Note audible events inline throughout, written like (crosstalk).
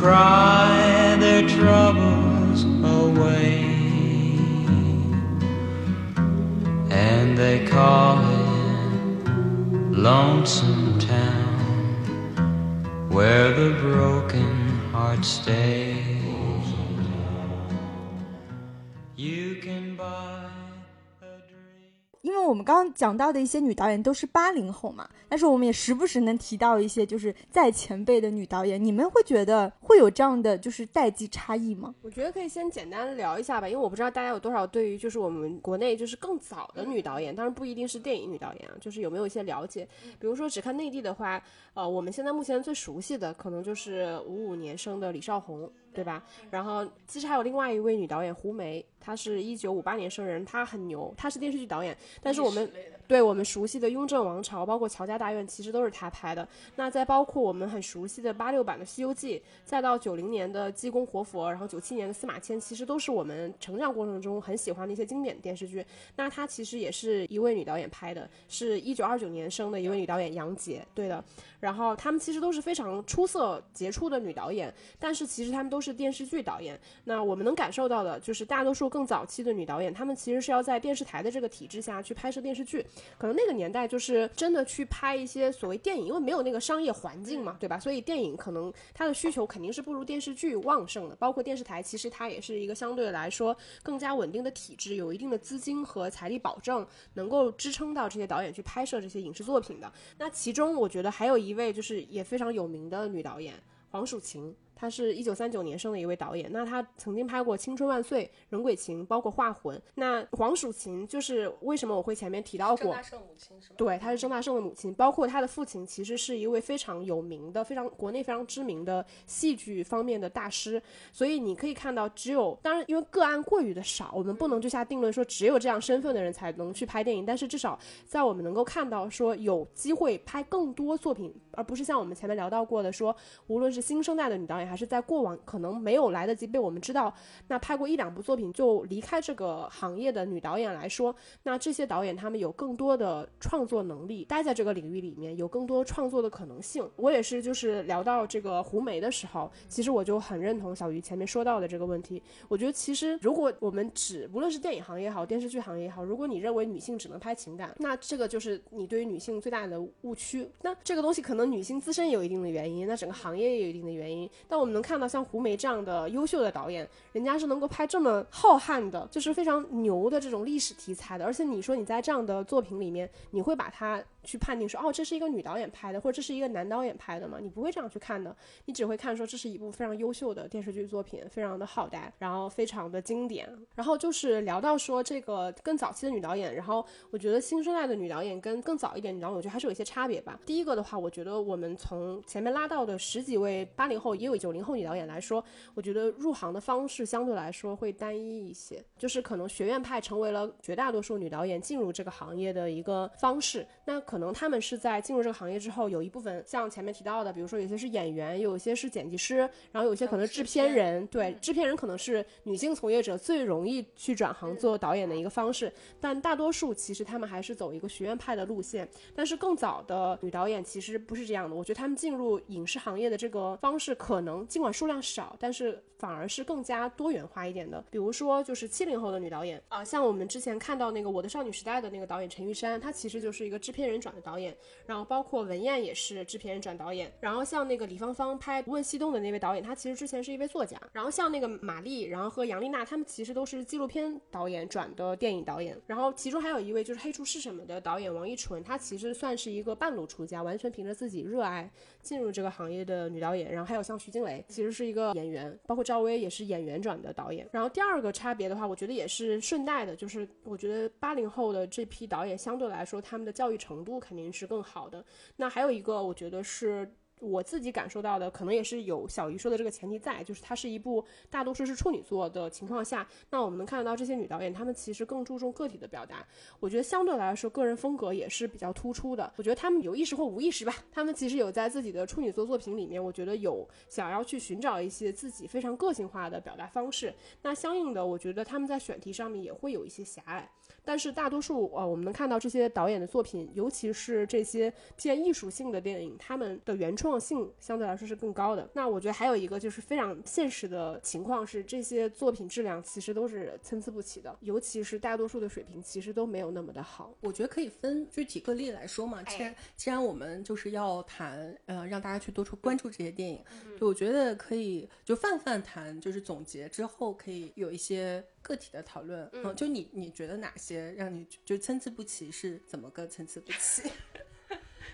cry 们刚刚讲到的一些女导演都是八零后嘛，但是我们也时不时能提到一些就是在前辈的女导演，你们会觉得会有这样的就是代际差异吗？我觉得可以先简单聊一下吧，因为我不知道大家有多少对于就是我们国内就是更早的女导演，当然不一定是电影女导演啊，就是有没有一些了解？比如说只看内地的话，呃，我们现在目前最熟悉的可能就是五五年生的李少红，对吧？然后其实还有另外一位女导演胡梅，她是一九五八年生人，她很牛，她是电视剧导演，但是我们对我们熟悉的《雍正王朝》，包括《乔家大院》，其实都是她拍的。那再包括我们很熟悉的八六版的《西游记》，再到九零年的《济公活佛》，然后九七年的《司马迁》，其实都是我们成长过程中很喜欢的一些经典电视剧。那她其实也是一位女导演拍的，是一九二九年生的一位女导演杨洁，对的。然后她们其实都是非常出色杰出的女导演，但是其实她们都是电视剧导演。那我们能感受到的就是大多数更早期的女导演，她们其实是要在电视台的这个体制下去拍摄电视剧。可能那个年代就是真的去拍一些所谓电影，因为没有那个商业环境嘛，对吧？所以电影可能它的需求肯定是不如电视剧旺盛的。包括电视台，其实它也是一个相对来说更加稳定的体制，有一定的资金和财力保证，能够支撑到这些导演去拍摄这些影视作品的。那其中我觉得还有一位就是也非常有名的女导演黄蜀芹。她是一九三九年生的一位导演，那他曾经拍过《青春万岁》《人鬼情》，包括《画魂》。那黄蜀芹就是为什么我会前面提到过？圣母亲是吧？对，她是郑大圣的母亲，包括他的父亲其实是一位非常有名的、非常国内非常知名的戏剧方面的大师。所以你可以看到，只有当然因为个案过于的少，我们不能就下定论说只有这样身份的人才能去拍电影。但是至少在我们能够看到说有机会拍更多作品，而不是像我们前面聊到过的说，无论是新生代的女导演，还是在过往可能没有来得及被我们知道，那拍过一两部作品就离开这个行业的女导演来说，那这些导演他们有更多的创作能力，待在这个领域里面有更多创作的可能性。我也是，就是聊到这个胡梅的时候，其实我就很认同小鱼前面说到的这个问题。我觉得其实如果我们只无论是电影行业也好，电视剧行业也好，如果你认为女性只能拍情感，那这个就是你对于女性最大的误区。那这个东西可能女性自身有一定的原因，那整个行业也有一定的原因。但我们能看到像胡梅这样的优秀的导演，人家是能够拍这么浩瀚的，就是非常牛的这种历史题材的。而且你说你在这样的作品里面，你会把它去判定说，哦，这是一个女导演拍的，或者这是一个男导演拍的吗？你不会这样去看的，你只会看说这是一部非常优秀的电视剧作品，非常的好呆，然后非常的经典。然后就是聊到说这个更早期的女导演，然后我觉得新生代的女导演跟更早一点女导演，我觉得还是有一些差别吧。第一个的话，我觉得我们从前面拉到的十几位八零后，也有九零后女导演来说，我觉得入行的方式相对来说会单一一些，就是可能学院派成为了绝大多数女导演进入这个行业的一个方式。那可能他们是在进入这个行业之后，有一部分像前面提到的，比如说有些是演员，有些是剪辑师，然后有些可能制片人。对，制片人可能是女性从业者最容易去转行做导演的一个方式，但大多数其实他们还是走一个学院派的路线。但是更早的女导演其实不是这样的，我觉得他们进入影视行业的这个方式，可能尽管数量少，但是反而是更加多元化一点的。比如说，就是七零后的女导演啊、像我们之前看到那个《我的少女时代》的那个导演陈玉珊，她其实就是一个制片人转的导演。然后包括文彦也是制片人转导演。然后像那个李芳芳拍《不问西东》的那位导演，他其实之前是一位作家。然后像那个马丽，然后和杨丽娜，他们其实都是纪录片导演转的电影导演。然后其中还有一位就是《黑厨是什么》的导演王一纯，她其实算是一个半路出家，完全凭着自己热爱进入这个行业的女导演。然后还有像徐静蕾，其实是一个演员，包括赵薇也是演员转的导演。然后第二个差别的话，我觉得也是顺带的，就是我觉得八零后的这批导演相对来说，他们的教育程度肯定是更好的。那还有一个，我觉得是我自己感受到的，可能也是有小鱼说的这个前提在，就是它是一部大多数是处女座的情况下，那我们能看得到这些女导演，她们其实更注重个体的表达。我觉得相对来说，个人风格也是比较突出的。我觉得她们有意识或无意识吧，她们其实有在自己的处女座作品里面，我觉得有想要去寻找一些自己非常个性化的表达方式。那相应的，我觉得他们在选题上面也会有一些狭隘。但是大多数呃，我们能看到这些导演的作品，尤其是这些偏艺术性的电影，他们的原创性相对来说是更高的。那我觉得还有一个就是非常现实的情况是，这些作品质量其实都是参差不齐的，尤其是大多数的水平其实都没有那么的好。我觉得可以分具体个例来说嘛。既然既然我们就是要谈，呃，让大家去多出关注这些电影，就我觉得可以就泛泛谈，就是总结之后可以有一些个体的讨论。嗯，就你你觉得哪些让你就参差不齐是怎么个参差不齐？(laughs)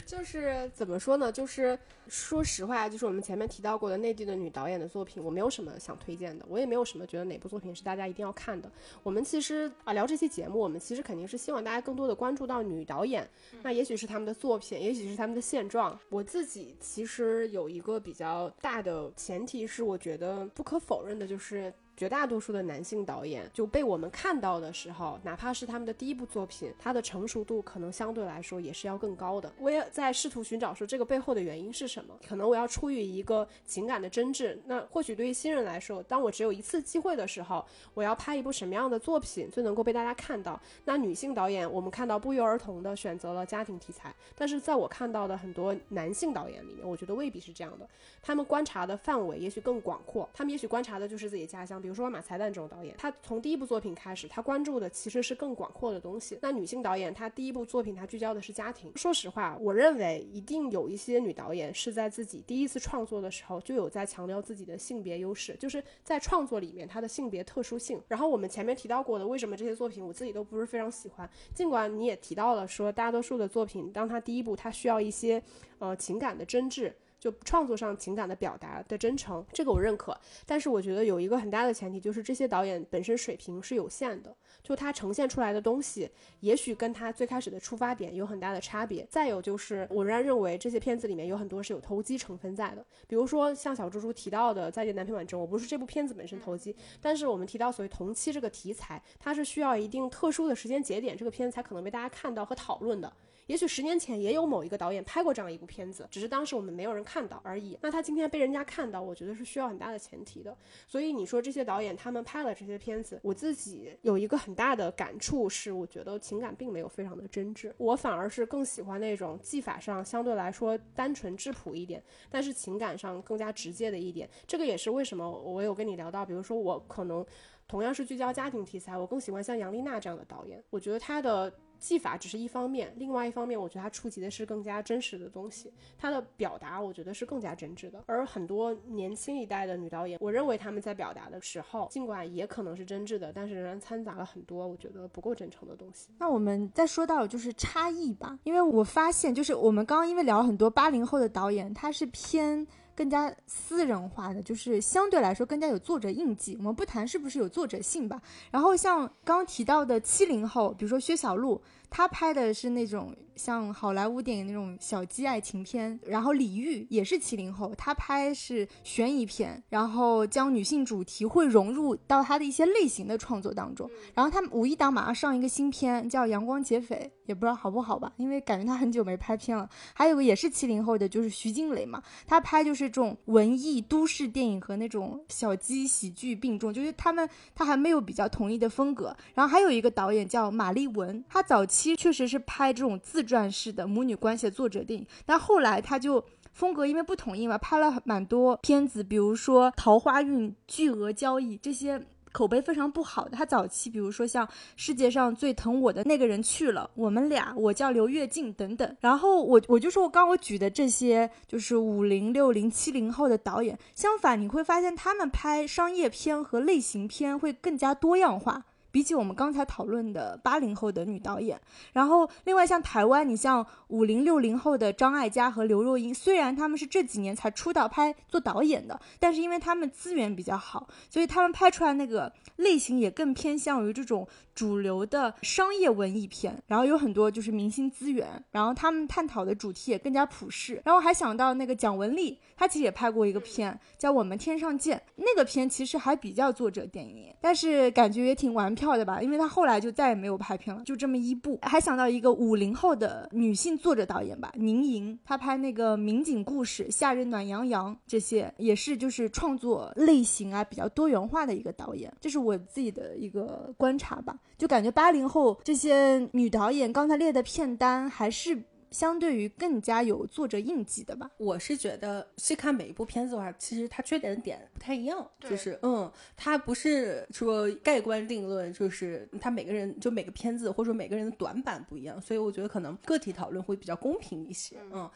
就是怎么说呢？就是说实话，就是我们前面提到过的内地的女导演的作品，我没有什么想推荐的，我也没有什么觉得哪部作品是大家一定要看的。我们其实啊聊这期节目，我们其实肯定是希望大家更多的关注到女导演，那也许是他们的作品，也许是他们的现状。我自己其实有一个比较大的前提是，我觉得不可否认的就是。绝大多数的男性导演就被我们看到的时候，哪怕是他们的第一部作品，他的成熟度可能相对来说也是要更高的。我也在试图寻找说这个背后的原因是什么？可能我要出于一个情感的真挚。那或许对于新人来说，当我只有一次机会的时候，我要拍一部什么样的作品最能够被大家看到？那女性导演，我们看到不约而同的选择了家庭题材，但是在我看到的很多男性导演里面，我觉得未必是这样的。他们观察的范围也许更广阔，他们也许观察的就是自己家乡。比如说马才旦这种导演，他从第一部作品开始，他关注的其实是更广阔的东西。那女性导演，她第一部作品，她聚焦的是家庭。说实话，我认为一定有一些女导演是在自己第一次创作的时候就有在强调自己的性别优势，就是在创作里面她的性别特殊性。然后我们前面提到过的，为什么这些作品我自己都不是非常喜欢？尽管你也提到了说，大多数的作品，当他第一部，他需要一些呃情感的真挚。就创作上情感的表达的真诚，这个我认可。但是我觉得有一个很大的前提，就是这些导演本身水平是有限的，就他呈现出来的东西，也许跟他最开始的出发点有很大的差别。再有就是，我仍然认为这些片子里面有很多是有投机成分在的。比如说像小猪猪提到的《再见，南屏晚钟》，我不是这部片子本身投机，但是我们提到所谓同期这个题材，它是需要一定特殊的时间节点，这个片子才可能被大家看到和讨论的。也许十年前也有某一个导演拍过这样一部片子，只是当时我们没有人看到而已。那他今天被人家看到，我觉得是需要很大的前提的。所以你说这些导演他们拍了这些片子，我自己有一个很大的感触是，我觉得情感并没有非常的真挚。我反而是更喜欢那种技法上相对来说单纯质朴一点，但是情感上更加直接的一点。这个也是为什么我有跟你聊到，比如说我可能同样是聚焦家庭题材，我更喜欢像杨丽娜这样的导演。我觉得她的。技法只是一方面，另外一方面，我觉得他触及的是更加真实的东西，他的表达我觉得是更加真挚的。而很多年轻一代的女导演，我认为他们在表达的时候，尽管也可能是真挚的，但是仍然掺杂了很多我觉得不够真诚的东西。那我们再说到就是差异吧，因为我发现就是我们刚刚因为聊了很多八零后的导演，他是偏。更加私人化的，就是相对来说更加有作者印记。我们不谈是不是有作者性吧。然后像刚提到的七零后，比如说薛晓路。他拍的是那种像好莱坞电影那种小鸡爱情片，然后李玉也是七零后，他拍是悬疑片，然后将女性主题会融入到他的一些类型的创作当中。然后他们五一档马上上一个新片叫《阳光劫匪》，也不知道好不好吧，因为感觉他很久没拍片了。还有个也是七零后的，就是徐静蕾嘛，他拍就是这种文艺都市电影和那种小鸡喜剧并重，就是他们他还没有比较统一的风格。然后还有一个导演叫马丽文，他早期。期确实是拍这种自传式的母女关系的作者电影，但后来他就风格因为不统一嘛，拍了蛮多片子，比如说《桃花运》《巨额交易》这些口碑非常不好的。他早期比如说像《世界上最疼我的那个人去了》，我们俩，我叫刘跃进等等。然后我我就说我刚我举的这些就是五零六零七零后的导演，相反你会发现他们拍商业片和类型片会更加多样化。比起我们刚才讨论的八零后的女导演，然后另外像台湾，你像五零六零后的张艾嘉和刘若英，虽然他们是这几年才出道拍做导演的，但是因为他们资源比较好，所以他们拍出来那个类型也更偏向于这种主流的商业文艺片。然后有很多就是明星资源，然后他们探讨的主题也更加普世。然后还想到那个蒋雯丽，她其实也拍过一个片叫《我们天上见》，那个片其实还比较作者电影，但是感觉也挺玩票。跳的吧，因为他后来就再也没有拍片了，就这么一部。还想到一个五零后的女性作者导演吧，宁莹，她拍那个民警故事《夏日暖洋洋》这些，也是就是创作类型啊比较多元化的一个导演，这是我自己的一个观察吧。就感觉八零后这些女导演刚才列的片单还是。相对于更加有作者印记的吧，我是觉得细看每一部片子的话，其实它缺点的点不太一样，就是嗯，它不是说盖棺定论，就是它每个人就每个片子或者说每个人的短板不一样，所以我觉得可能个体讨论会比较公平一些，嗯。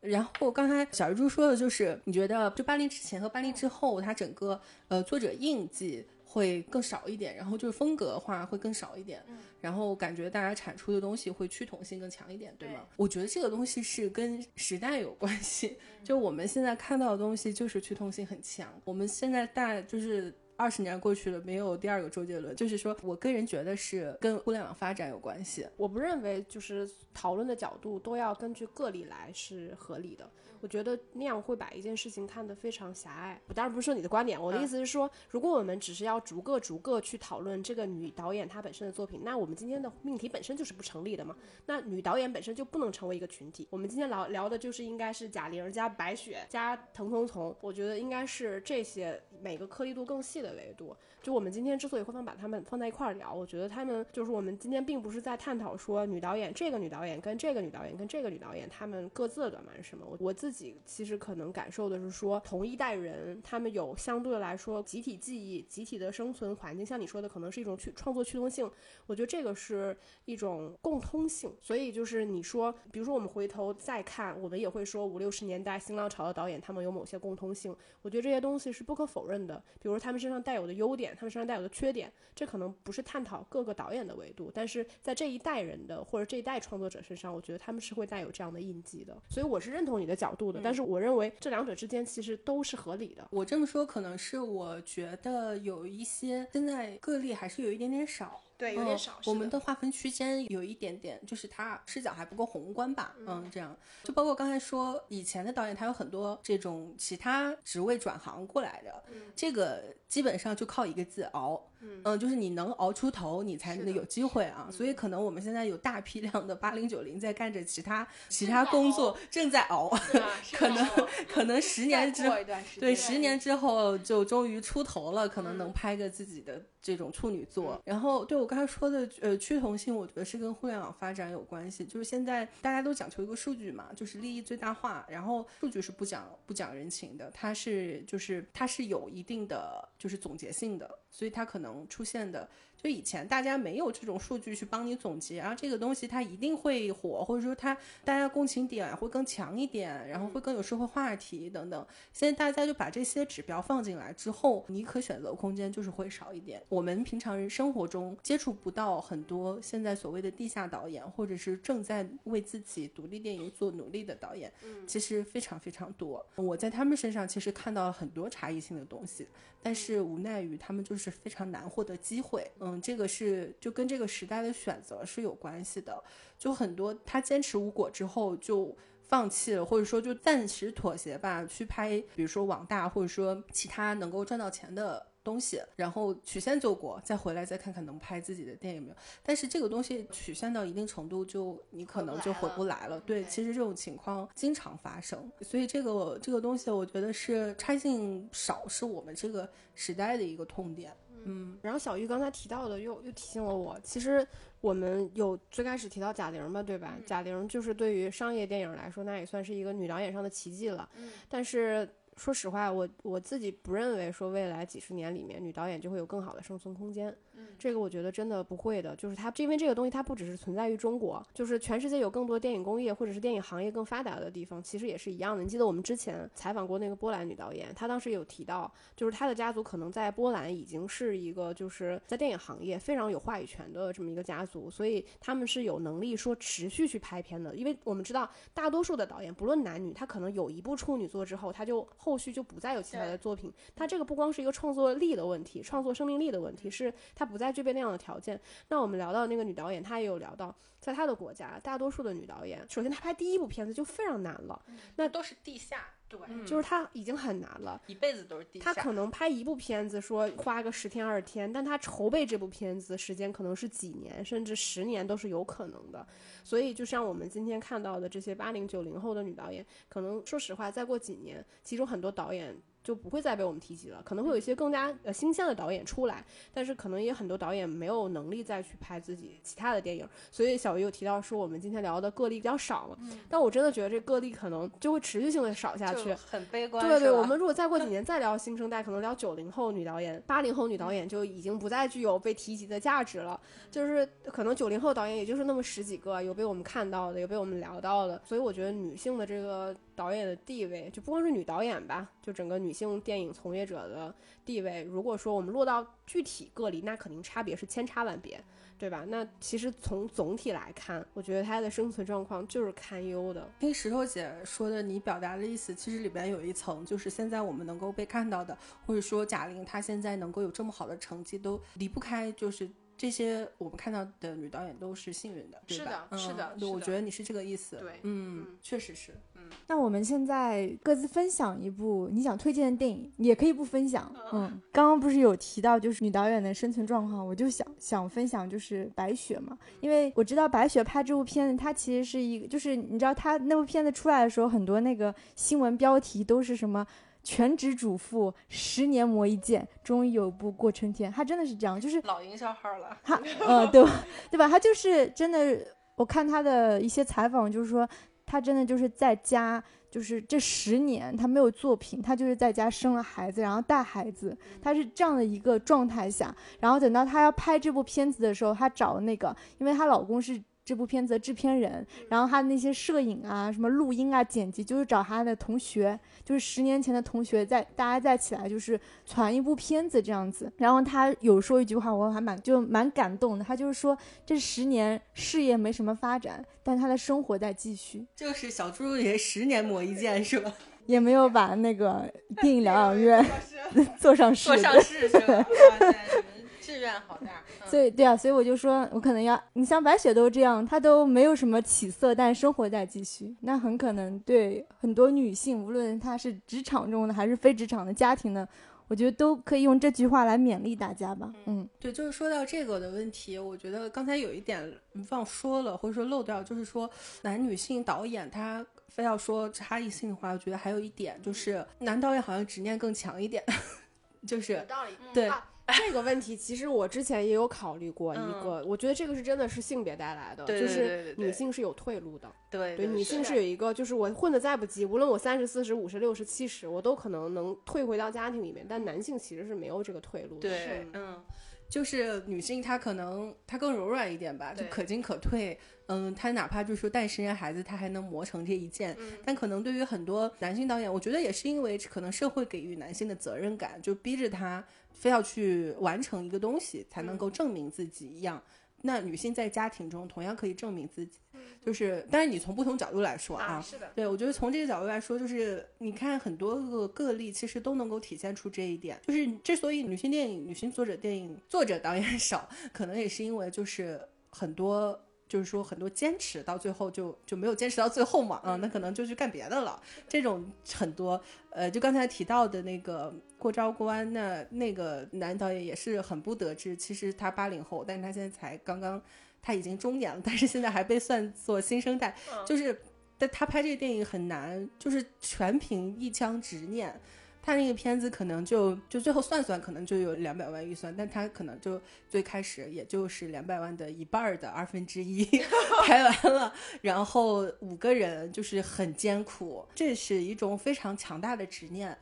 然后刚才小鱼猪说的就是，你觉得就八零之前和八零之后，它整个呃作者印记。会更少一点，然后就是风格的话会更少一点，然后感觉大家产出的东西会趋同性更强一点，对吗？我觉得这个东西是跟时代有关系，就我们现在看到的东西就是趋同性很强，我们现在大就是。二十年过去了，没有第二个周杰伦，就是说我个人觉得是跟互联网发展有关系。我不认为就是讨论的角度都要根据个例来是合理的。我觉得那样会把一件事情看得非常狭隘。我当然不是说你的观点，我的意思是说，如果我们只是要逐个逐个去讨论这个女导演她本身的作品，那我们今天的命题本身就是不成立的嘛。那女导演本身就不能成为一个群体。我们今天聊聊的就是应该是贾玲加白雪加滕聪聪，我觉得应该是这些每个颗粒度更细的。的维度，就我们今天之所以会放把他们放在一块儿聊，我觉得他们就是我们今天并不是在探讨说女导演这个女导演跟这个女导演跟这个女导演他们各自的短板是什么。我我自己其实可能感受的是说，同一代人他们有相对来说集体记忆、集体的生存环境，像你说的，可能是一种去创作驱动性。我觉得这个是一种共通性。所以就是你说，比如说我们回头再看，我们也会说五六十年代新浪潮的导演他们有某些共通性。我觉得这些东西是不可否认的，比如说他们身上。带有的优点，他们身上带有的缺点，这可能不是探讨各个导演的维度，但是在这一代人的或者这一代创作者身上，我觉得他们是会带有这样的印记的。所以我是认同你的角度的，但是我认为这两者之间其实都是合理的。我这么说可能是我觉得有一些现在个例还是有一点点少。对，有点少。我们的划分区间有一点点，就是他视角还不够宏观吧？嗯，这样。就包括刚才说，以前的导演他有很多这种其他职位转行过来的，这个基本上就靠一个字熬。嗯，就是你能熬出头，你才能有机会啊。所以可能我们现在有大批量的八零九零在干着其他其他工作，正在熬。(laughs) 可能 (laughs) 可能十年之后，对，十年之后就终于出头了，可能能拍个自己的这种处女座。然后对我刚才说的呃趋同性，我觉得是跟互联网发展有关系。就是现在大家都讲求一个数据嘛，就是利益最大化。然后数据是不讲不讲人情的，它是就是它是有一定的就是总结性的。所以它可能出现的。就以前大家没有这种数据去帮你总结，然后这个东西它一定会火，或者说它大家共情点会更强一点，然后会更有社会话题等等。现在大家就把这些指标放进来之后，你可选择空间就是会少一点。我们平常人生活中接触不到很多现在所谓的地下导演，或者是正在为自己独立电影做努力的导演，其实非常非常多。我在他们身上其实看到了很多差异性的东西，但是无奈于他们就是非常难获得机会。嗯，这个是就跟这个时代的选择是有关系的。就很多他坚持无果之后就放弃了，或者说就暂时妥协吧，去拍比如说网大或者说其他能够赚到钱的东西，然后曲线救国，再回来再看看能拍自己的电影没有。但是这个东西曲线到一定程度，就你可能就回不来了。对，其实这种情况经常发生，所以这个这个东西我觉得是差异性少，是我们这个时代的一个痛点。嗯，然后小玉刚才提到的又又提醒了我，其实我们有最开始提到贾玲嘛，对吧？贾玲就是对于商业电影来说，那也算是一个女导演上的奇迹了。嗯，但是说实话，我我自己不认为说未来几十年里面女导演就会有更好的生存空间。这个我觉得真的不会的，就是它，因为这个东西它不只是存在于中国，就是全世界有更多电影工业或者是电影行业更发达的地方，其实也是一样的。你记得我们之前采访过那个波兰女导演，她当时有提到，就是她的家族可能在波兰已经是一个就是在电影行业非常有话语权的这么一个家族，所以他们是有能力说持续去拍片的。因为我们知道大多数的导演不论男女，他可能有一部处女作之后，他就后续就不再有其他的作品。他这个不光是一个创作力的问题，创作生命力的问题，是他。不再具备那样的条件。那我们聊到那个女导演，她也有聊到，在她的国家，大多数的女导演，首先她拍第一部片子就非常难了，那都是地下，对，就是她已经很难了。一辈子都是地下。她可能拍一部片子，说花个十天二十天，但她筹备这部片子时间可能是几年，甚至十年都是有可能的。所以，就像我们今天看到的这些八零九零后的女导演，可能说实话，再过几年，其中很多导演。就不会再被我们提及了，可能会有一些更加呃新鲜的导演出来，但是可能也很多导演没有能力再去拍自己其他的电影，所以小鱼有提到说我们今天聊的个例比较少嘛，但我真的觉得这个例可能就会持续性的少下去，很悲。观。对对，我们如果再过几 (laughs) 年再聊新生代，可能聊九零后女导演、八零后女导演就已经不再具有被提及的价值了，就是可能九零后导演也就是那么十几个，有被我们看到的，有被我们聊到的，所以我觉得女性的这个。导演的地位就不光是女导演吧，就整个女性电影从业者的地位。如果说我们落到具体个例，那肯定差别是千差万别，对吧？那其实从总体来看，我觉得她的生存状况就是堪忧的。听石头姐说的，你表达的意思，其实里边有一层，就是现在我们能够被看到的，或者说贾玲她现在能够有这么好的成绩，都离不开就是。这些我们看到的女导演都是幸运的，是的，是的，我觉得你是这个意思。对，嗯，确实是。嗯，那我们现在各自分享一部你想推荐的电影，也可以不分享。嗯，刚刚不是有提到就是女导演的生存状况，我就想想分享就是白雪嘛，因为我知道白雪拍这部片子，它其实是一个，就是你知道她那部片子出来的时候，很多那个新闻标题都是什么。全职主妇十年磨一剑，终于有步过春天。他真的是这样，就是老营销号了。他呃，对吧？对吧？他就是真的。我看他的一些采访，就是说他真的就是在家，就是这十年他没有作品，他就是在家生了孩子，然后带孩子。他是这样的一个状态下，然后等到他要拍这部片子的时候，他找那个，因为她老公是。这部片子的制片人，然后他的那些摄影啊、什么录音啊、剪辑，就是找他的同学，就是十年前的同学，在大家在起来，就是传一部片子这样子。然后他有说一句话，我还蛮就蛮感动的。他就是说，这十年事业没什么发展，但他的生活在继续。就是小猪也十年磨一剑是吧？也没有把那个电影疗养院 (laughs) 做上市，做上市是吧？(laughs) 志愿好大。所以，对啊，所以我就说，我可能要你像白雪都这样，她都没有什么起色，但生活在继续，那很可能对很多女性，无论她是职场中的还是非职场的家庭的，我觉得都可以用这句话来勉励大家吧。嗯，对，就是说到这个的问题，我觉得刚才有一点忘说了，或者说漏掉，就是说男女性导演他非要说差异性的话，我觉得还有一点就是男导演好像执念更强一点，(laughs) 就是有道理，对。这个问题其实我之前也有考虑过一个，我觉得这个是真的是性别带来的，就是女性是有退路的。对对，女性是有一个，就是我混的再不济，无论我三十四十五十六十七十，我都可能能退回到家庭里面。但男性其实是没有这个退路的。对，嗯，就是女性她可能她更柔软一点吧，就可进可退。嗯，她哪怕就是说带十年孩子，她还能磨成这一件。但可能对于很多男性导演，我觉得也是因为可能社会给予男性的责任感，就逼着他。非要去完成一个东西才能够证明自己一样，那女性在家庭中同样可以证明自己，就是，但是你从不同角度来说啊，是的，对我觉得从这个角度来说，就是你看很多个个例，其实都能够体现出这一点，就是之所以女性电影、女性作者电影作者导演 (laughs) 少，可能也是因为就是很多。就是说，很多坚持到最后就就没有坚持到最后嘛，啊，那可能就去干别的了。这种很多，呃，就刚才提到的那个过招关，那那个男导演也是很不得志。其实他八零后，但是他现在才刚刚，他已经中年了，但是现在还被算作新生代。就是，但他拍这个电影很难，就是全凭一腔执念。他那个片子可能就就最后算算，可能就有两百万预算，但他可能就最开始也就是两百万的一半的二分之一 (laughs) 拍完了，然后五个人就是很艰苦，这是一种非常强大的执念。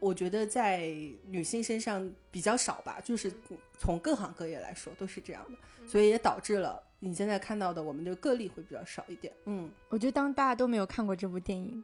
嗯，我觉得在女性身上比较少吧，就是从各行各业来说都是这样的，所以也导致了你现在看到的我们的个例会比较少一点。嗯，我觉得当大家都没有看过这部电影。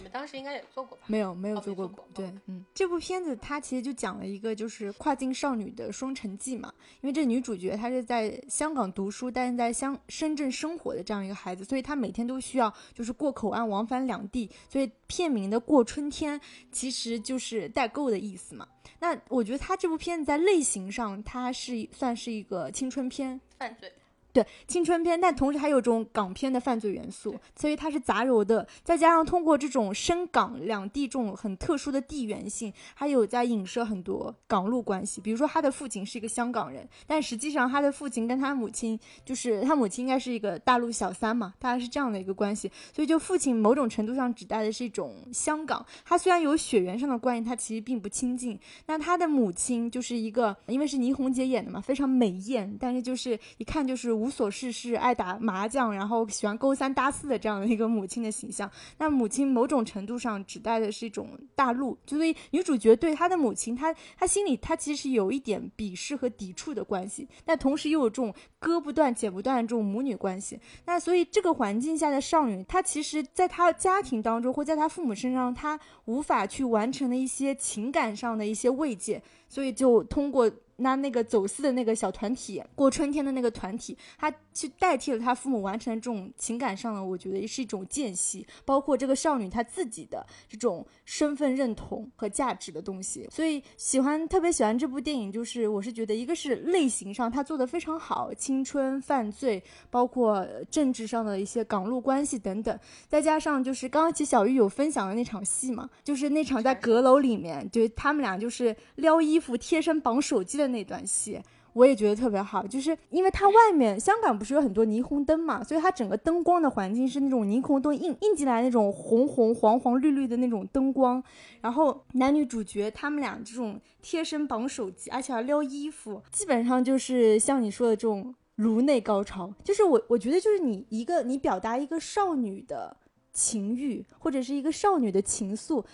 们当时应该也做过吧？没有没有哦做过，没做过对哦，嗯，这部片子它其实就讲了一个就是跨境少女的双城记嘛，因为这女主角她是在香港读书，但是在香深圳生活的这样一个孩子，所以她每天都需要就是过口岸往返两地，所以片名的过春天其实就是代购的意思嘛。那我觉得他这部片子在类型上，它是算是一个青春片，犯罪，对青春片，但同时还有这种港片的犯罪元素，所以它是杂糅的，再加上通过这种深港两地这种很特殊的地缘性，还有在影射很多港陆关系。比如说他的父亲是一个香港人，但实际上他的父亲跟他母亲就是他母亲应该是一个大陆小三嘛，大概是这样的一个关系。所以就父亲某种程度上指代的是一种香港，他虽然有血缘上的关系，他其实并不亲近。那他的母亲就是一个，因为是倪虹洁演的嘛，非常美艳，但是就是一看就是无所事事，爱打麻将，然后喜欢勾三搭四的这样的一个母亲的形象。那母亲某种程度上指代的是一种大陆，就所以女主角对她的母亲，她她心里她其实有一点鄙视和抵触的关系，但同时又有这种割不断、剪不断的这种母女关系。那所以这个环境下的少女，她其实在她家庭当中或在她父母身上，她无法去完成的一些情感上的一些慰藉，所以就通过。那那个走私的那个小团体，过春天的那个团体，他去代替了他父母完成这种情感上的，我觉得也是一种间隙，包括这个少女她自己的这种身份认同和价值的东西。所以喜欢特别喜欢这部电影，就是我是觉得一个是类型上他做的非常好，青春犯罪，包括政治上的一些港陆关系等等，再加上就是刚刚其实小玉有分享的那场戏嘛，就是那场在阁楼里面，就他们俩就是撩衣服、贴身绑手机的那段戏。我也觉得特别好，就是因为它外面香港不是有很多霓虹灯嘛，所以它整个灯光的环境是那种霓虹灯映映进来那种红红黄黄绿绿的那种灯光，然后男女主角他们俩这种贴身绑手机，而且还撩衣服，基本上就是像你说的这种颅内高潮，就是我我觉得就是你一个你表达一个少女的情欲或者是一个少女的情愫。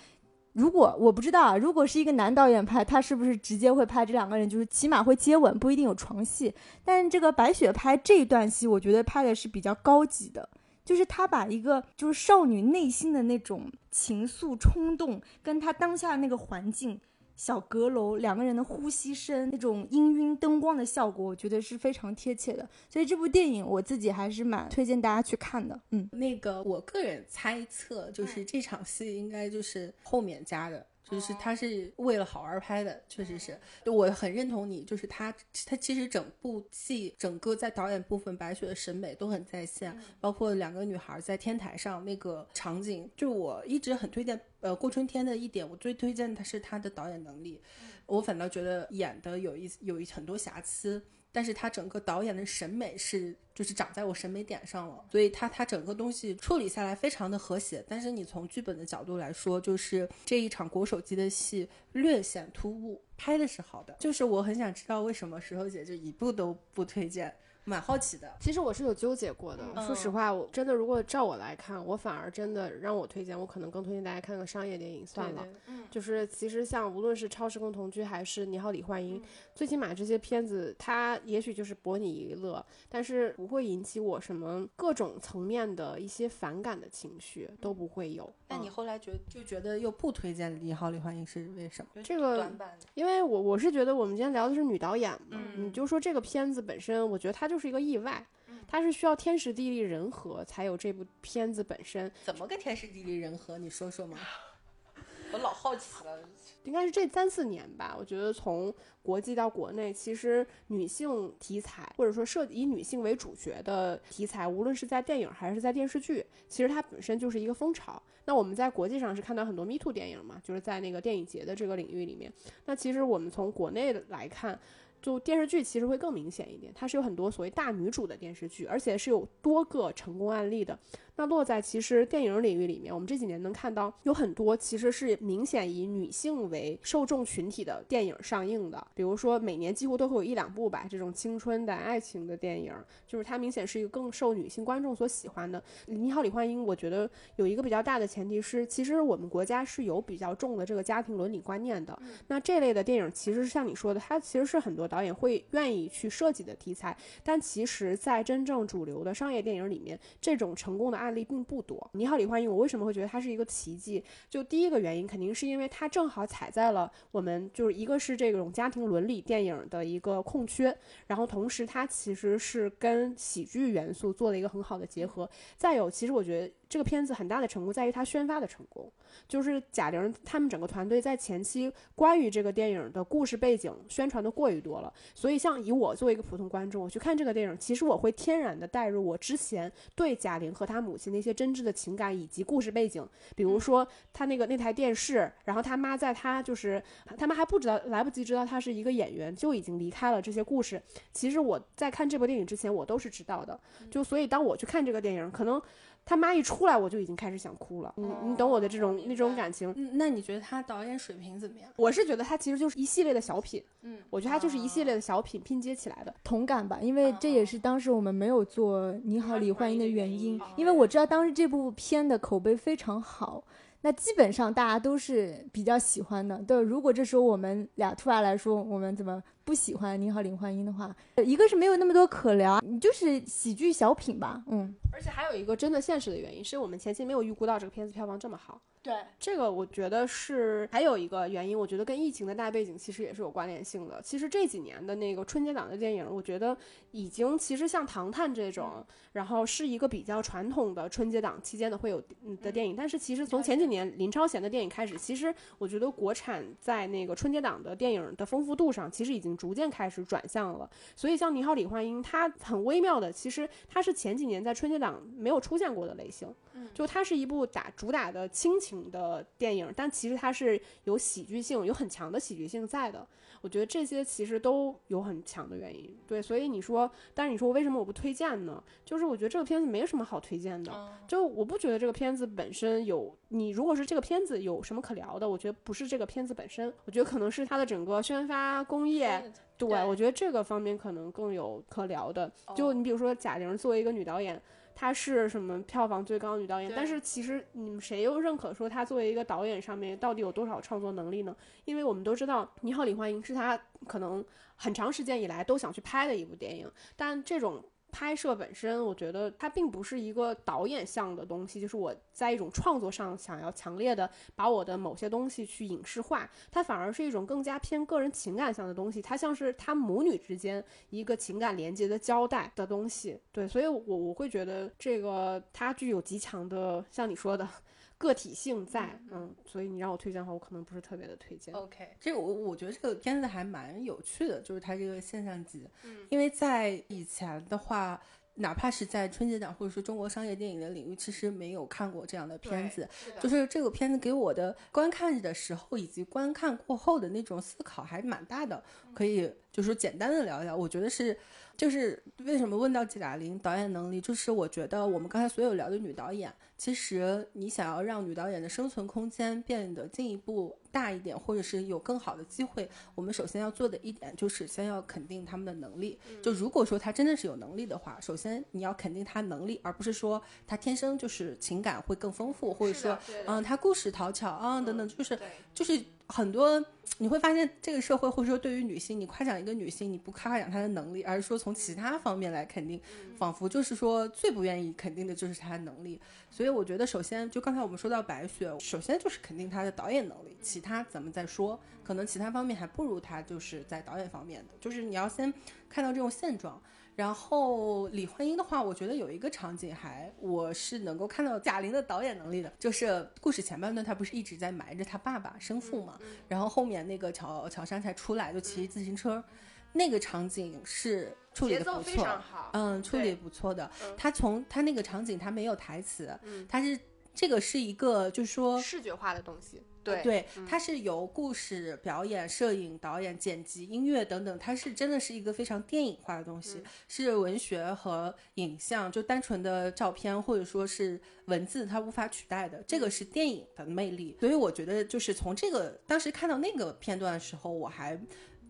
如果我不知道啊，如果是一个男导演拍，他是不是直接会拍这两个人，就是起码会接吻，不一定有床戏。但是这个白雪拍这一段戏，我觉得拍的是比较高级的，就是他把一个就是少女内心的那种情愫冲动，跟她当下那个环境。小阁楼两个人的呼吸声，那种氤氲灯光的效果，我觉得是非常贴切的。所以这部电影我自己还是蛮推荐大家去看的。嗯，那个我个人猜测，就是这场戏应该就是后面加的。就是他是为了好而拍的，确实是，就我很认同你，就是他他其实整部戏整个在导演部分，白雪的审美都很在线，包括两个女孩在天台上那个场景，就我一直很推荐呃过春天的一点，我最推荐的是他的导演能力，我反倒觉得演的有一有一很多瑕疵。但是他整个导演的审美是就是长在我审美点上了，所以他他整个东西处理下来非常的和谐。但是你从剧本的角度来说，就是这一场国手机的戏略显突兀，拍的是好的，就是我很想知道为什么石头姐就一部都不推荐，蛮好奇的。其实我是有纠结过的。说实话，我真的如果照我来看，我反而真的让我推荐，我可能更推荐大家看个商业电影算了。对对嗯，就是其实像无论是《超时空同居》还是《你好，李焕英》，最起码这些片子它也许就是博你一乐，但是不会引起我什么各种层面的一些反感的情绪都不会有。那你嗯后来觉就觉得又不推荐《你好，李焕英》是为什么？这个因为我我是觉得我们今天聊的是女导演嘛，嗯你就说这个片子本身，我觉得它就是一个意外，它是需要天时地利人和才有这部片子本身。怎么个天时地利人和？你说说嘛。我老好奇了。应该是这三四年吧，我觉得从国际到国内，其实女性题材或者说设以女性为主角的题材，无论是在电影还是在电视剧，其实它本身就是一个风潮。那我们在国际上是看到很多 Me Too 电影嘛，就是在那个电影节的这个领域里面。那其实我们从国内的来看。就电视剧其实会更明显一点，它是有很多所谓大女主的电视剧，而且是有多个成功案例的。那落在其实电影领域里面，我们这几年能看到有很多其实是明显以女性为受众群体的电影上映的，比如说每年几乎都会有一两部吧，这种青春的爱情的电影，就是它明显是一个更受女性观众所喜欢的。你好，李焕英，我觉得有一个比较大的前提是，其实我们国家是有比较重的这个家庭伦理观念的。那这类的电影其实像你说的，它其实是很多导演会愿意去设计的题材。但其实，在真正主流的商业电影里面，这种成功的案例并不多。《你好，李焕英》，我为什么会觉得它是一个奇迹？就第一个原因，肯定是因为它正好踩在了我们就是一个是这种家庭伦理电影的一个空缺，然后同时它其实是跟喜剧元素做了一个很好的结合。再有，其实我觉得。这个片子很大的成功在于它宣发的成功，就是贾玲他们整个团队在前期关于这个电影的故事背景宣传的过于多了，所以像以我作为一个普通观众，我去看这个电影，其实我会天然的带入我之前对贾玲和她母亲那些真挚的情感以及故事背景，比如说她那个那台电视，然后她妈在她就是他妈还不知道来不及知道她是一个演员就已经离开了这些故事，其实我在看这部电影之前我都是知道的，就所以当我去看这个电影，可能。他妈一出来，我就已经开始想哭了。你你懂我的这种那种感情？那你觉得他导演水平怎么样？我是觉得他其实就是一系列的小品。嗯，我觉得他就是一系列的小品拼接起来的同感吧。因为这也是当时我们没有做《你好，李焕英》的原因。因为我知道当时这部片的口碑非常好。那基本上大家都是比较喜欢的。对，如果这时候我们俩突然来说，我们怎么不喜欢《你好，林焕英》的话，一个是没有那么多可聊，你就是喜剧小品吧。嗯，而且还有一个真的现实的原因，是我们前期没有预估到这个片子票房这么好。对，这个我觉得是还有一个原因，我觉得跟疫情的大背景其实也是有关联性的。其实这几年的那个春节档的电影，我觉得已经其实像《唐探》这种，然后是一个比较传统的春节档期间的会有的电影。但是其实从前几年林超贤的电影开始，其实我觉得国产在那个春节档的电影的丰富度上，其实已经逐渐开始转向了。所以像《你好，李焕英》，它很微妙的，其实它是前几年在春节档没有出现过的类型。就它是一部打主打的亲情的电影，但其实它是有喜剧性，有很强的喜剧性在的。我觉得这些其实都有很强的原因。对，所以你说，但是你说为什么我不推荐呢？就是我觉得这个片子没什么好推荐的。就我不觉得这个片子本身有，你如果是这个片子有什么可聊的，我觉得不是这个片子本身，我觉得可能是它的整个宣发工业。对，我觉得这个方面可能更有可聊的。就你比如说贾玲作为一个女导演。她是什么票房最高女导演？但是其实你们谁又认可说她作为一个导演上面到底有多少创作能力呢？因为我们都知道《你好，李焕英》是她可能很长时间以来都想去拍的一部电影，但这种。拍摄本身，我觉得它并不是一个导演向的东西，就是我在一种创作上想要强烈的把我的某些东西去影视化，它反而是一种更加偏个人情感向的东西，它像是他母女之间一个情感连接的交代的东西。对，所以我我会觉得这个它具有极强的，像你说的。个体性在，嗯，所以你让我推荐的话，我可能不是特别的推荐。OK，这个我我觉得这个片子还蛮有趣的，就是它这个现象级，嗯，因为在以前的话，哪怕是在春节档或者说中国商业电影的领域，其实没有看过这样的片子，就是这个片子给我的观看的时候以及观看过后的那种思考还蛮大的，可以就是说简单的聊一聊，我觉得是。就是为什么问到贾玲导演能力，就是我觉得我们刚才所有聊的女导演，其实你想要让女导演的生存空间变得进一步大一点，或者是有更好的机会，我们首先要做的一点就是先要肯定他们的能力。就如果说她真的是有能力的话，首先你要肯定她能力，而不是说她天生就是情感会更丰富，或者说嗯她故事讨巧啊等等，就是就是很多。你会发现，这个社会或者说对于女性，你夸奖一个女性，你不夸奖她的能力，而是说从其他方面来肯定，仿佛就是说最不愿意肯定的就是她的能力。所以我觉得，首先就刚才我们说到白雪，首先就是肯定她的导演能力，其他咱们再说？可能其他方面还不如她就是在导演方面的，就是你要先看到这种现状。然后李焕英的话，我觉得有一个场景还我是能够看到贾玲的导演能力的，就是故事前半段她不是一直在埋着她爸爸生父嘛，然后后面那个乔乔杉才出来就骑自行车，那个场景是处理的不错，嗯，处理不错的。他从他那个场景他没有台词，他是这个是一个就是说视觉化的东西。对，它是由故事、表演、摄影、导演、剪辑、音乐等等，它是真的是一个非常电影化的东西，是文学和影像就单纯的照片或者说是文字，它无法取代的。这个是电影的魅力，所以我觉得就是从这个当时看到那个片段的时候，我还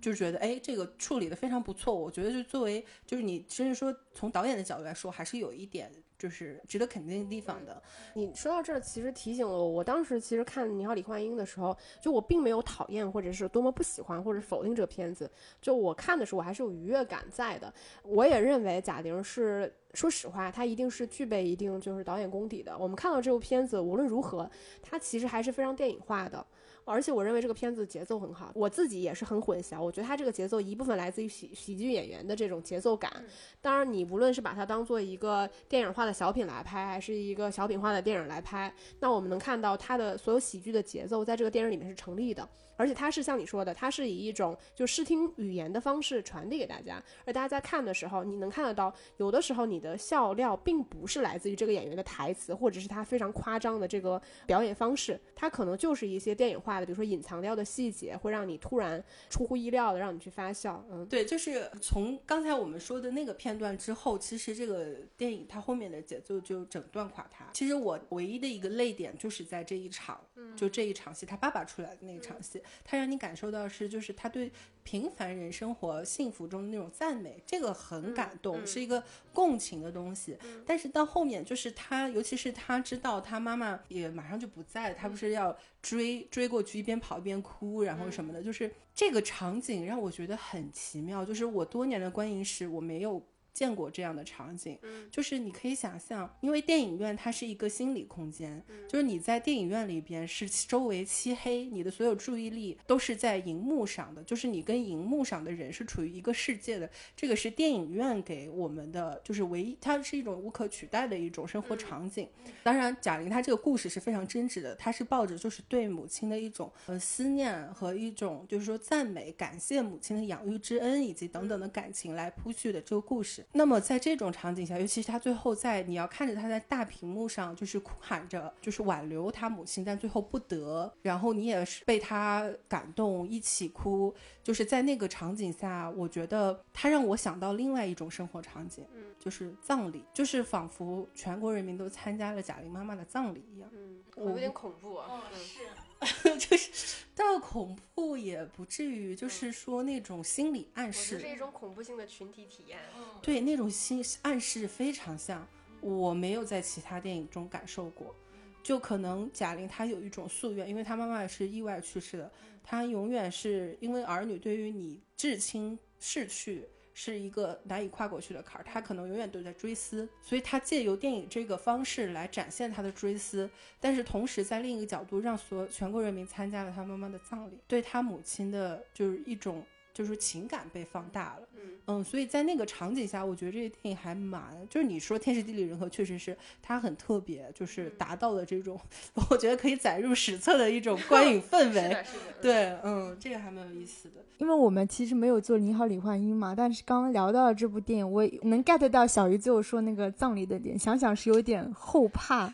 就觉得哎，这个处理的非常不错。我觉得就作为就是你甚至说从导演的角度来说，还是有一点。就是值得肯定的地方的。你说到这儿，其实提醒了我，我当时其实看《你好，李焕英》的时候，就我并没有讨厌或者是多么不喜欢或者否定这个片子，就我看的时候我还是有愉悦感在的。我也认为贾玲是，说实话，她一定是具备一定就是导演功底的。我们看到这部片子，无论如何，它其实还是非常电影化的。而且我认为这个片子节奏很好，我自己也是很混淆。我觉得它这个节奏一部分来自于喜喜剧演员的这种节奏感，当然你无论是把它当做一个电影化的小品来拍，还是一个小品化的电影来拍，那我们能看到它的所有喜剧的节奏在这个电影里面是成立的。而且它是像你说的，它是以一种就视听语言的方式传递给大家，而大家在看的时候，你能看得到，有的时候你的笑料并不是来自于这个演员的台词，或者是他非常夸张的这个表演方式，它可能就是一些电影化的，比如说隐藏掉的细节，会让你突然出乎意料的让你去发笑。嗯，对，就是从刚才我们说的那个片段之后，其实这个电影它后面的节奏就整段垮塌。其实我唯一的一个泪点就是在这一场，就这一场戏，他爸爸出来的那一场戏。他让你感受到是，就是他对平凡人生活幸福中的那种赞美，这个很感动，是一个共情的东西。但是到后面，就是他，尤其是他知道他妈妈也马上就不在，他不是要追追过去，一边跑一边哭，然后什么的，就是这个场景让我觉得很奇妙。就是我多年的观影史，我没有。见过这样的场景，就是你可以想象，因为电影院它是一个心理空间，就是你在电影院里边是周围漆黑，你的所有注意力都是在荧幕上的，就是你跟荧幕上的人是处于一个世界的。这个是电影院给我们的，就是唯一，它是一种无可取代的一种生活场景。当然，贾玲她这个故事是非常真挚的，她是抱着就是对母亲的一种呃思念和一种就是说赞美、感谢母亲的养育之恩以及等等的感情来铺叙的这个故事。那么在这种场景下，尤其是他最后在你要看着他在大屏幕上就是哭喊着，就是挽留他母亲，但最后不得，然后你也是被他感动一起哭，就是在那个场景下，我觉得他让我想到另外一种生活场景，嗯，就是葬礼，就是仿佛全国人民都参加了贾玲妈妈的葬礼一样，嗯，我有点恐怖啊，是。(laughs) 就是到恐怖也不至于，就是说那种心理暗示，是一种恐怖性的群体体验。对，那种心暗示非常像，我没有在其他电影中感受过。就可能贾玲她有一种夙愿，因为她妈妈是意外去世的，她永远是因为儿女对于你至亲逝去。是一个难以跨过去的坎儿，他可能永远都在追思，所以他借由电影这个方式来展现他的追思，但是同时在另一个角度让所全国人民参加了他妈妈的葬礼，对他母亲的就是一种。就是情感被放大了，嗯嗯，所以在那个场景下，我觉得这个电影还蛮，就是你说天时地利人和，确实是它很特别，就是达到了这种，(laughs) 我觉得可以载入史册的一种观影氛 (laughs) 围。对，嗯，这个还蛮有意思的。因为我们其实没有做《你好，李焕英》嘛，但是刚刚聊到了这部电影，我能 get 到小鱼最后说那个葬礼的点，想想是有点后怕，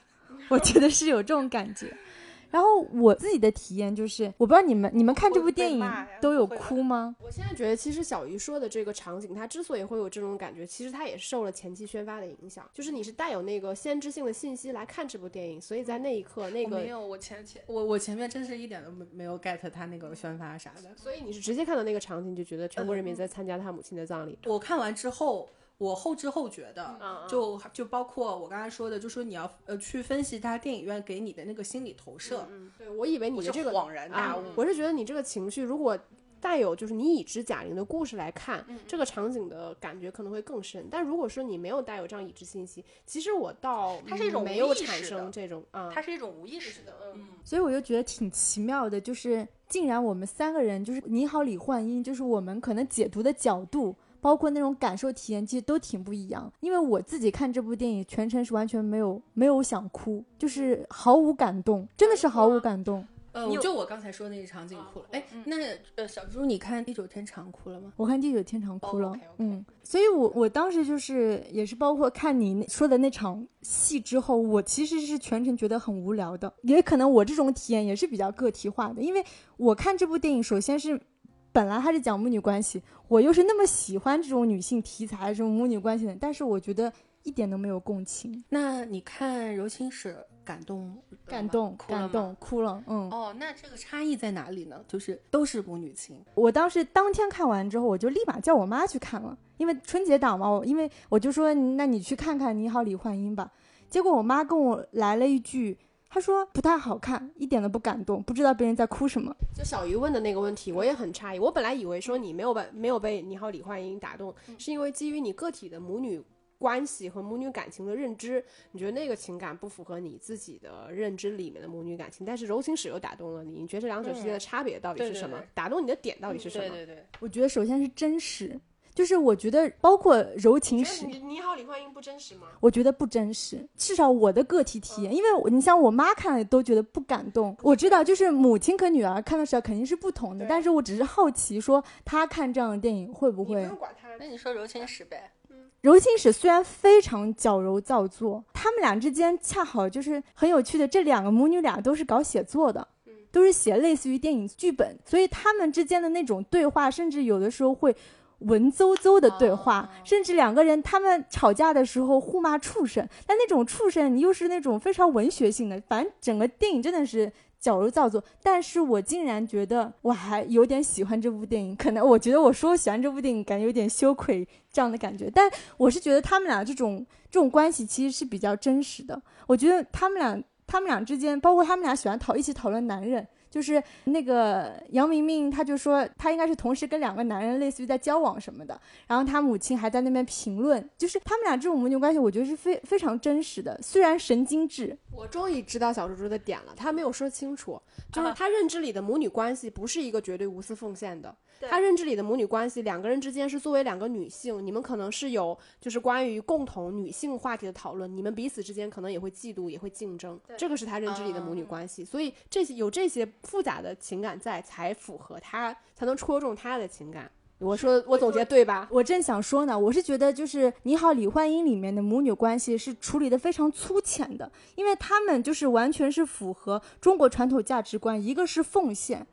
我觉得是有这种感觉。然后我自己的体验就是，我不知道你们你们看这部电影都有哭吗？我现在觉得，其实小鱼说的这个场景，它之所以会有这种感觉，其实它也是受了前期宣发的影响，就是你是带有那个先知性的信息来看这部电影，所以在那一刻那个没有我前前我我前面真是一点都没没有 get 他那个宣发啥的，所以你是直接看到那个场景就觉得全国人民在参加他母亲的葬礼。我看完之后。我后知后觉的，就就包括我刚才说的，就说你要呃去分析他电影院给你的那个心理投射。对我以为你的这个恍然大悟，我是觉得你这个情绪如果带有就是你已知贾玲的故事来看，这个场景的感觉可能会更深。但如果说你没有带有这样已知信息，其实我倒它是一种没有产生这种啊，它是一种无意识的，嗯。所以我就觉得挺奇妙的，就是竟然我们三个人就是你好李焕英，就是我们可能解读的角度。包括那种感受体验，其实都挺不一样。因为我自己看这部电影，全程是完全没有没有想哭，就是毫无感动，真的是毫无感动。呃，就我刚才说那个场景哭了。哎，那呃，小猪，你看《地久天长》哭了吗？我看《地久天长》哭了。嗯，所以我我当时就是也是包括看你说的那场戏之后，我其实是全程觉得很无聊的。也可能我这种体验也是比较个体化的，因为我看这部电影，首先是。本来他是讲母女关系，我又是那么喜欢这种女性题材、这种母女关系的，但是我觉得一点都没有共情，那你看《柔情史》感动感动，感动，哭了。嗯，哦，那这个差异在哪里呢？就是都是母女情，我当时当天看完之后，我就立马叫我妈去看了，因为春节档嘛，我因为我就说，那你去看看《你好，李焕英》吧。结果我妈跟我来了一句，她说不太好看，一点都不感动，不知道别人在哭什么。就小鱼问的那个问题，我也很诧异。我本来以为说你没有被没有被《你好，李焕英》打动，是因为基于你个体的母女关系和母女感情的认知，你觉得那个情感不符合你自己的认知里面的母女感情。但是柔情史又打动了你，你觉得这两者之间的差别到底是什么？对对对打动你的点到底是什么？对对，我觉得首先是真实，就是我觉得包括柔情史，你你好，李焕英不真实吗？我觉得不真实，至少我的个体体验，因为你像我妈看了都觉得不感动。我知道，就是母亲和女儿看的时候肯定是不同的，但是我只是好奇，说她看这样的电影会不会不用管她。那你说《柔情史》呗？柔情史虽然非常矫揉造作，他们俩之间恰好就是很有趣的，这两个母女俩都是搞写作的，都是写类似于电影剧本，所以他们之间的那种对话，甚至有的时候会文绉绉的对话，哦甚至两个人他们吵架的时候互骂畜生，但那种畜生又是那种非常文学性的，反正整个电影真的是。矫揉造作，但是我竟然觉得我还有点喜欢这部电影。可能我觉得我说喜欢这部电影，感觉有点羞愧这样的感觉。但我是觉得他们俩这种这种关系其实是比较真实的。我觉得他们俩他们俩之间，包括他们俩喜欢讨一起讨论男人，就是那个杨明明，他就说他应该是同时跟两个男人类似于在交往什么的，然后他母亲还在那边评论，就是他们俩这种母女关系，我觉得是非非常真实的，虽然神经质，我终于知道小猪猪的点了，他没有说清楚，就是他认知里的母女关系不是一个绝对无私奉献的。他认知里的母女关系，两个人之间是作为两个女性，你们可能是有就是关于共同女性话题的讨论，你们彼此之间可能也会嫉妒，也会竞争，这个是他认知里的母女关系。所以这些有这些复杂的情感在，才符合他，才能戳中他的情感。我说我总结对吧？我正想说呢，我是觉得就是《你好，李焕英》里面的母女关系是处理的非常粗浅的，因为他们就是完全是符合中国传统价值观，一个是奉献。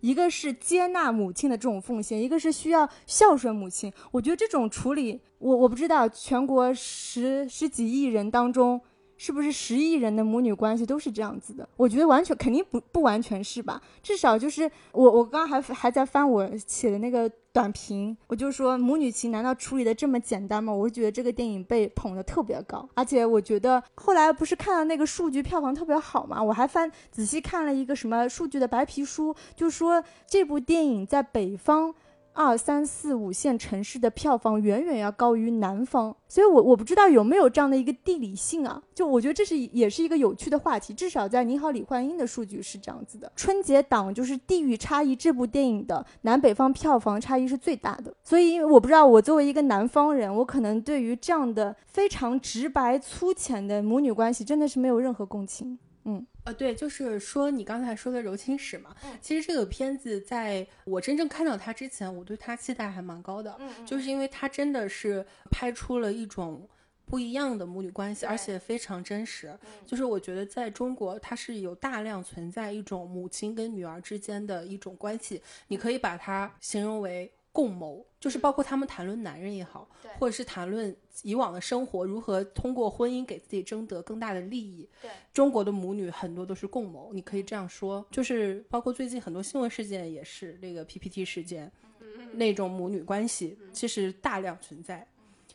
一个是接纳母亲的这种奉献，一个是需要孝顺母亲。我觉得这种处理，我我不知道全国十十几亿人当中，是不是十亿人的母女关系都是这样子的？我觉得完全肯定不不完全是吧？至少就是我我刚刚还还在翻我写的那个短评，我就说母女情难道处理的这么简单吗？我觉得这个电影被捧的特别高，而且我觉得后来不是看到那个数据票房特别好嘛，我还翻仔细看了一个什么数据的白皮书，就说这部电影在北方。二三四五线城市的票房远远要高于南方，所以我我不知道有没有这样的一个地理性啊？就我觉得这是也是一个有趣的话题，至少在《你好，李焕英》的数据是这样子的。春节档就是地域差异，这部电影的南北方票房差异是最大的，所以因为我不知道我作为一个南方人，我可能对于这样的非常直白粗浅的母女关系真的是没有任何共情。嗯。呃，对，就是说你刚才说的柔情史嘛，其实这个片子在我真正看到它之前，我对它期待还蛮高的，就是因为它真的是拍出了一种不一样的母女关系，而且非常真实。就是我觉得在中国，它是有大量存在一种母亲跟女儿之间的一种关系，你可以把它形容为。共谋就是包括他们谈论男人也好，或者是谈论以往的生活如何通过婚姻给自己争得更大的利益。对，中国的母女很多都是共谋，你可以这样说，就是包括最近很多新闻事件也是那个 PPT 事件，那种母女关系其实大量存在。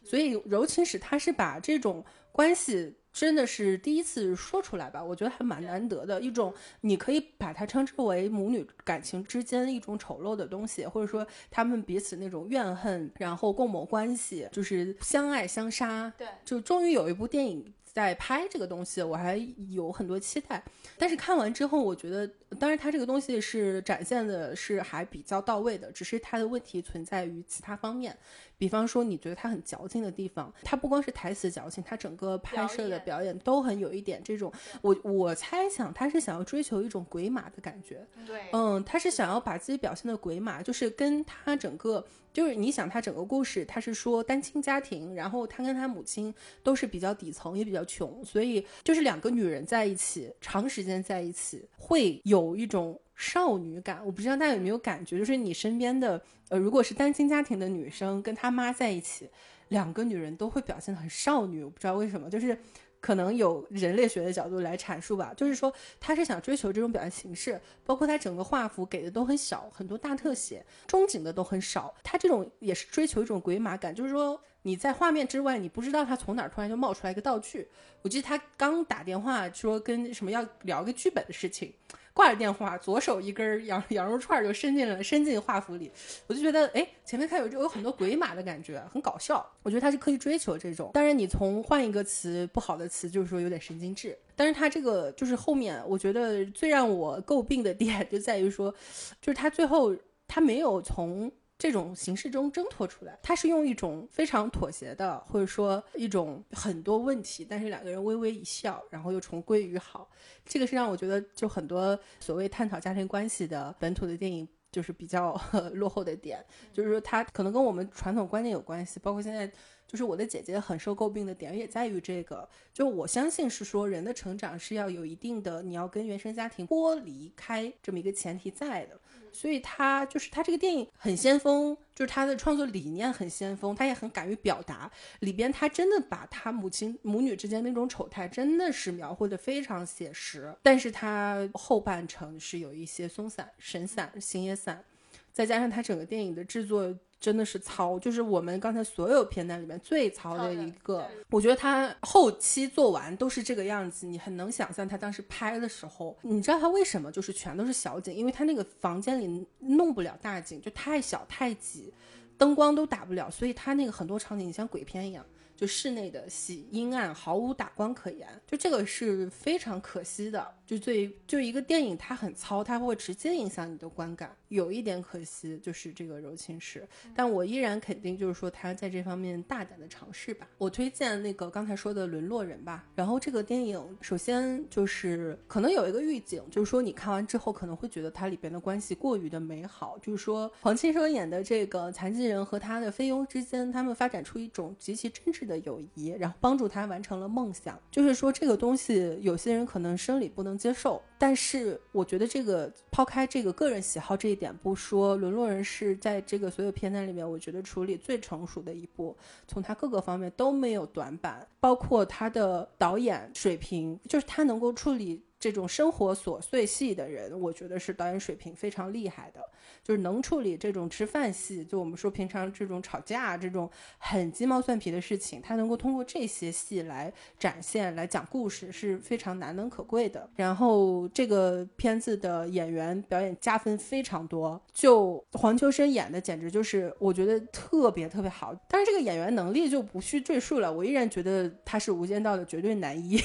所以柔情史它是把这种关系。真的是第一次说出来吧，我觉得还蛮难得的一种，你可以把它称之为母女感情之间一种丑陋的东西，或者说他们彼此那种怨恨，然后共谋关系，就是相爱相杀。对，就终于有一部电影在拍这个东西，我还有很多期待。但是看完之后，我觉得，当然它这个东西是展现的是还比较到位的，只是它的问题存在于其他方面。比方说，你觉得它很矫情的地方，它不光是台词矫情，它整个拍摄的表演都很有一点这种。我我猜想，他是想要追求一种鬼马的感觉。对，嗯，他是想要把自己表现的鬼马，就是跟他整个，就是你想他整个故事，他是说单亲家庭，然后他跟他母亲都是比较底层，也比较穷，所以就是两个女人在一起，长时间在一起，会有有一种。少女感，我不知道大家有没有感觉，就是你身边的，呃，如果是单亲家庭的女生跟她妈在一起，两个女人都会表现得很少女，我不知道为什么，就是可能有人类学的角度来阐述吧，就是说他是想追求这种表现形式，包括他整个画幅给的都很小，很多大特写，中景的都很少，他这种也是追求一种鬼马感，就是说你在画面之外，你不知道他从哪儿突然就冒出来一个道具。我记得他刚打电话说跟什么要聊个剧本的事情。挂着电话，左手一根羊羊肉串就伸进了伸进画幅里，我就觉得哎，前面看有有很多鬼马的感觉，很搞笑。我觉得他是刻意追求这种。当然，你从换一个词不好的词，就是说有点神经质。但是他这个就是后面，我觉得最让我诟病的点就在于说，就是他最后他没有从。这种形式中挣脱出来，他是用一种非常妥协的，或者说一种很多问题，但是两个人微微一笑，然后又重归于好。这个是让我觉得，就很多所谓探讨家庭关系的本土的电影，就是比较 (laughs) 落后的点，就是说他可能跟我们传统观念有关系，包括现在就是我的姐姐很受诟病的点也在于这个，就我相信是说人的成长是要有一定的，你要跟原生家庭剥离开这么一个前提在的。所以他就是他这个电影很先锋，就是他的创作理念很先锋，他也很敢于表达。里边他真的把他母亲母女之间那种丑态真的是描绘的非常写实，但是他后半程是有一些松散、神散、心也散，再加上他整个电影的制作。真的是糙，就是我们刚才所有片段里面最糙的一个。我觉得他后期做完都是这个样子，你很能想象他当时拍的时候，你知道他为什么就是全都是小景，因为他那个房间里弄不了大景，就太小太挤，灯光都打不了，所以他那个很多场景像鬼片一样。就室内的戏阴暗，毫无打光可言，就这个是非常可惜的。就最就一个电影，它很糙，它会直接影响你的观感，有一点可惜，就是这个柔情史。但我依然肯定，就是说他在这方面大胆的尝试吧。我推荐那个刚才说的《沦落人》吧。然后这个电影，首先就是可能有一个预警，就是说你看完之后可能会觉得它里边的关系过于的美好，就是说黄庆生演的这个残疾人和他的菲佣之间，他们发展出一种极其真挚的。的友谊，然后帮助他完成了梦想。就是说，这个东西有些人可能生理不能接受，但是我觉得这个抛开这个个人喜好这一点不说，《沦落人》是在这个所有片段里面，我觉得处理最成熟的一部，从他各个方面都没有短板，包括他的导演水平，就是他能够处理这种生活琐碎戏的人，我觉得是导演水平非常厉害的。就是能处理这种吃饭戏，就我们说平常这种吵架这种很鸡毛蒜皮的事情，他能够通过这些戏来展现、来讲故事，是非常难能可贵的。然后这个片子的演员表演加分非常多，就黄秋生演的简直就是我觉得特别特别好。但是这个演员能力就不需赘述了，我依然觉得他是《无间道》的绝对男一。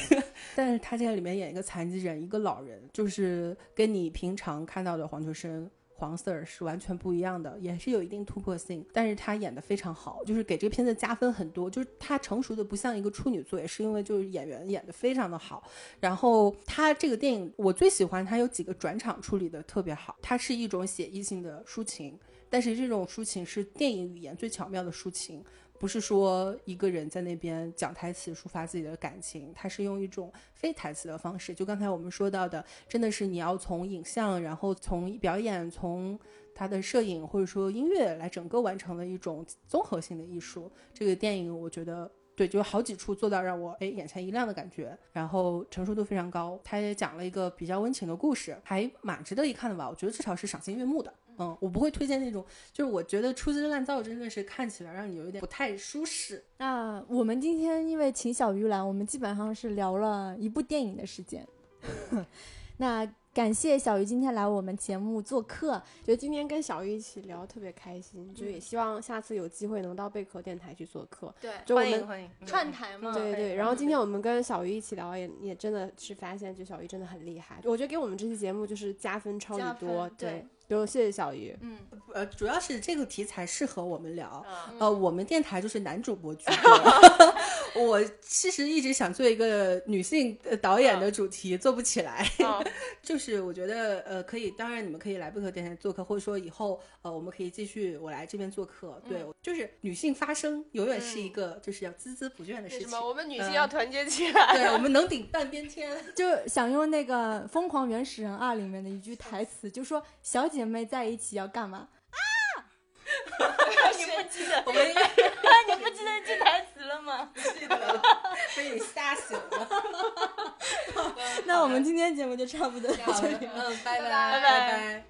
但是他在里面演一个残疾人，一个老人，就是跟你平常看到的黄秋生。黄 Sir 是完全不一样的，也是有一定突破性，但是他演的非常好，就是给这个片子加分很多。就是他成熟的不像一个处女座，也是因为就是演员演的非常的好。然后他这个电影我最喜欢他有几个转场处理的特别好，它是一种写意性的抒情，但是这种抒情是电影语言最巧妙的抒情。不是说一个人在那边讲台词抒发自己的感情，他是用一种非台词的方式。就刚才我们说到的，真的是你要从影像，然后从表演，从他的摄影或者说音乐来整个完成的一种综合性的艺术。这个电影我觉得对，就好几处做到让我哎眼前一亮的感觉，然后成熟度非常高。他也讲了一个比较温情的故事，还蛮值得一看的吧？我觉得至少是赏心悦目的。嗯，我不会推荐那种，就是我觉得粗制滥造，真的是看起来让你有一点不太舒适。那我们今天因为请小鱼来，我们基本上是聊了一部电影的时间。(laughs) 那。感谢小鱼今天来我们节目做客，觉得今天跟小鱼一起聊特别开心，就也希望下次有机会能到贝壳电台去做客。对，欢迎欢迎串台嘛。对对。然后今天我们跟小鱼一起聊，也也真的是发现，就小鱼真的很厉害。我觉得给我们这期节目就是加分超级多。对，就谢谢小鱼。嗯，呃，主要是这个题材适合我们聊。呃，我们电台就是男主播居多。(laughs) 我其实一直想做一个女性导演的主题，做不起来。(laughs) 就是。是，我觉得呃可以，当然你们可以来贝壳电台做客，或者说以后呃我们可以继续我来这边做客。对，就是女性发声永远是一个就是要孜孜不倦的事情。我们女性要团结起来。对，我们能顶半边天。(laughs) 就想用那个《疯狂原始人二》里面的一句台词，就说小姐姐妹在一起要干嘛？啊！(laughs) 你不记得？我们你不记得记台词了吗？不记得了，被你吓醒了。(laughs) 那我们今天节目就差不多到，好的，嗯，拜拜拜拜。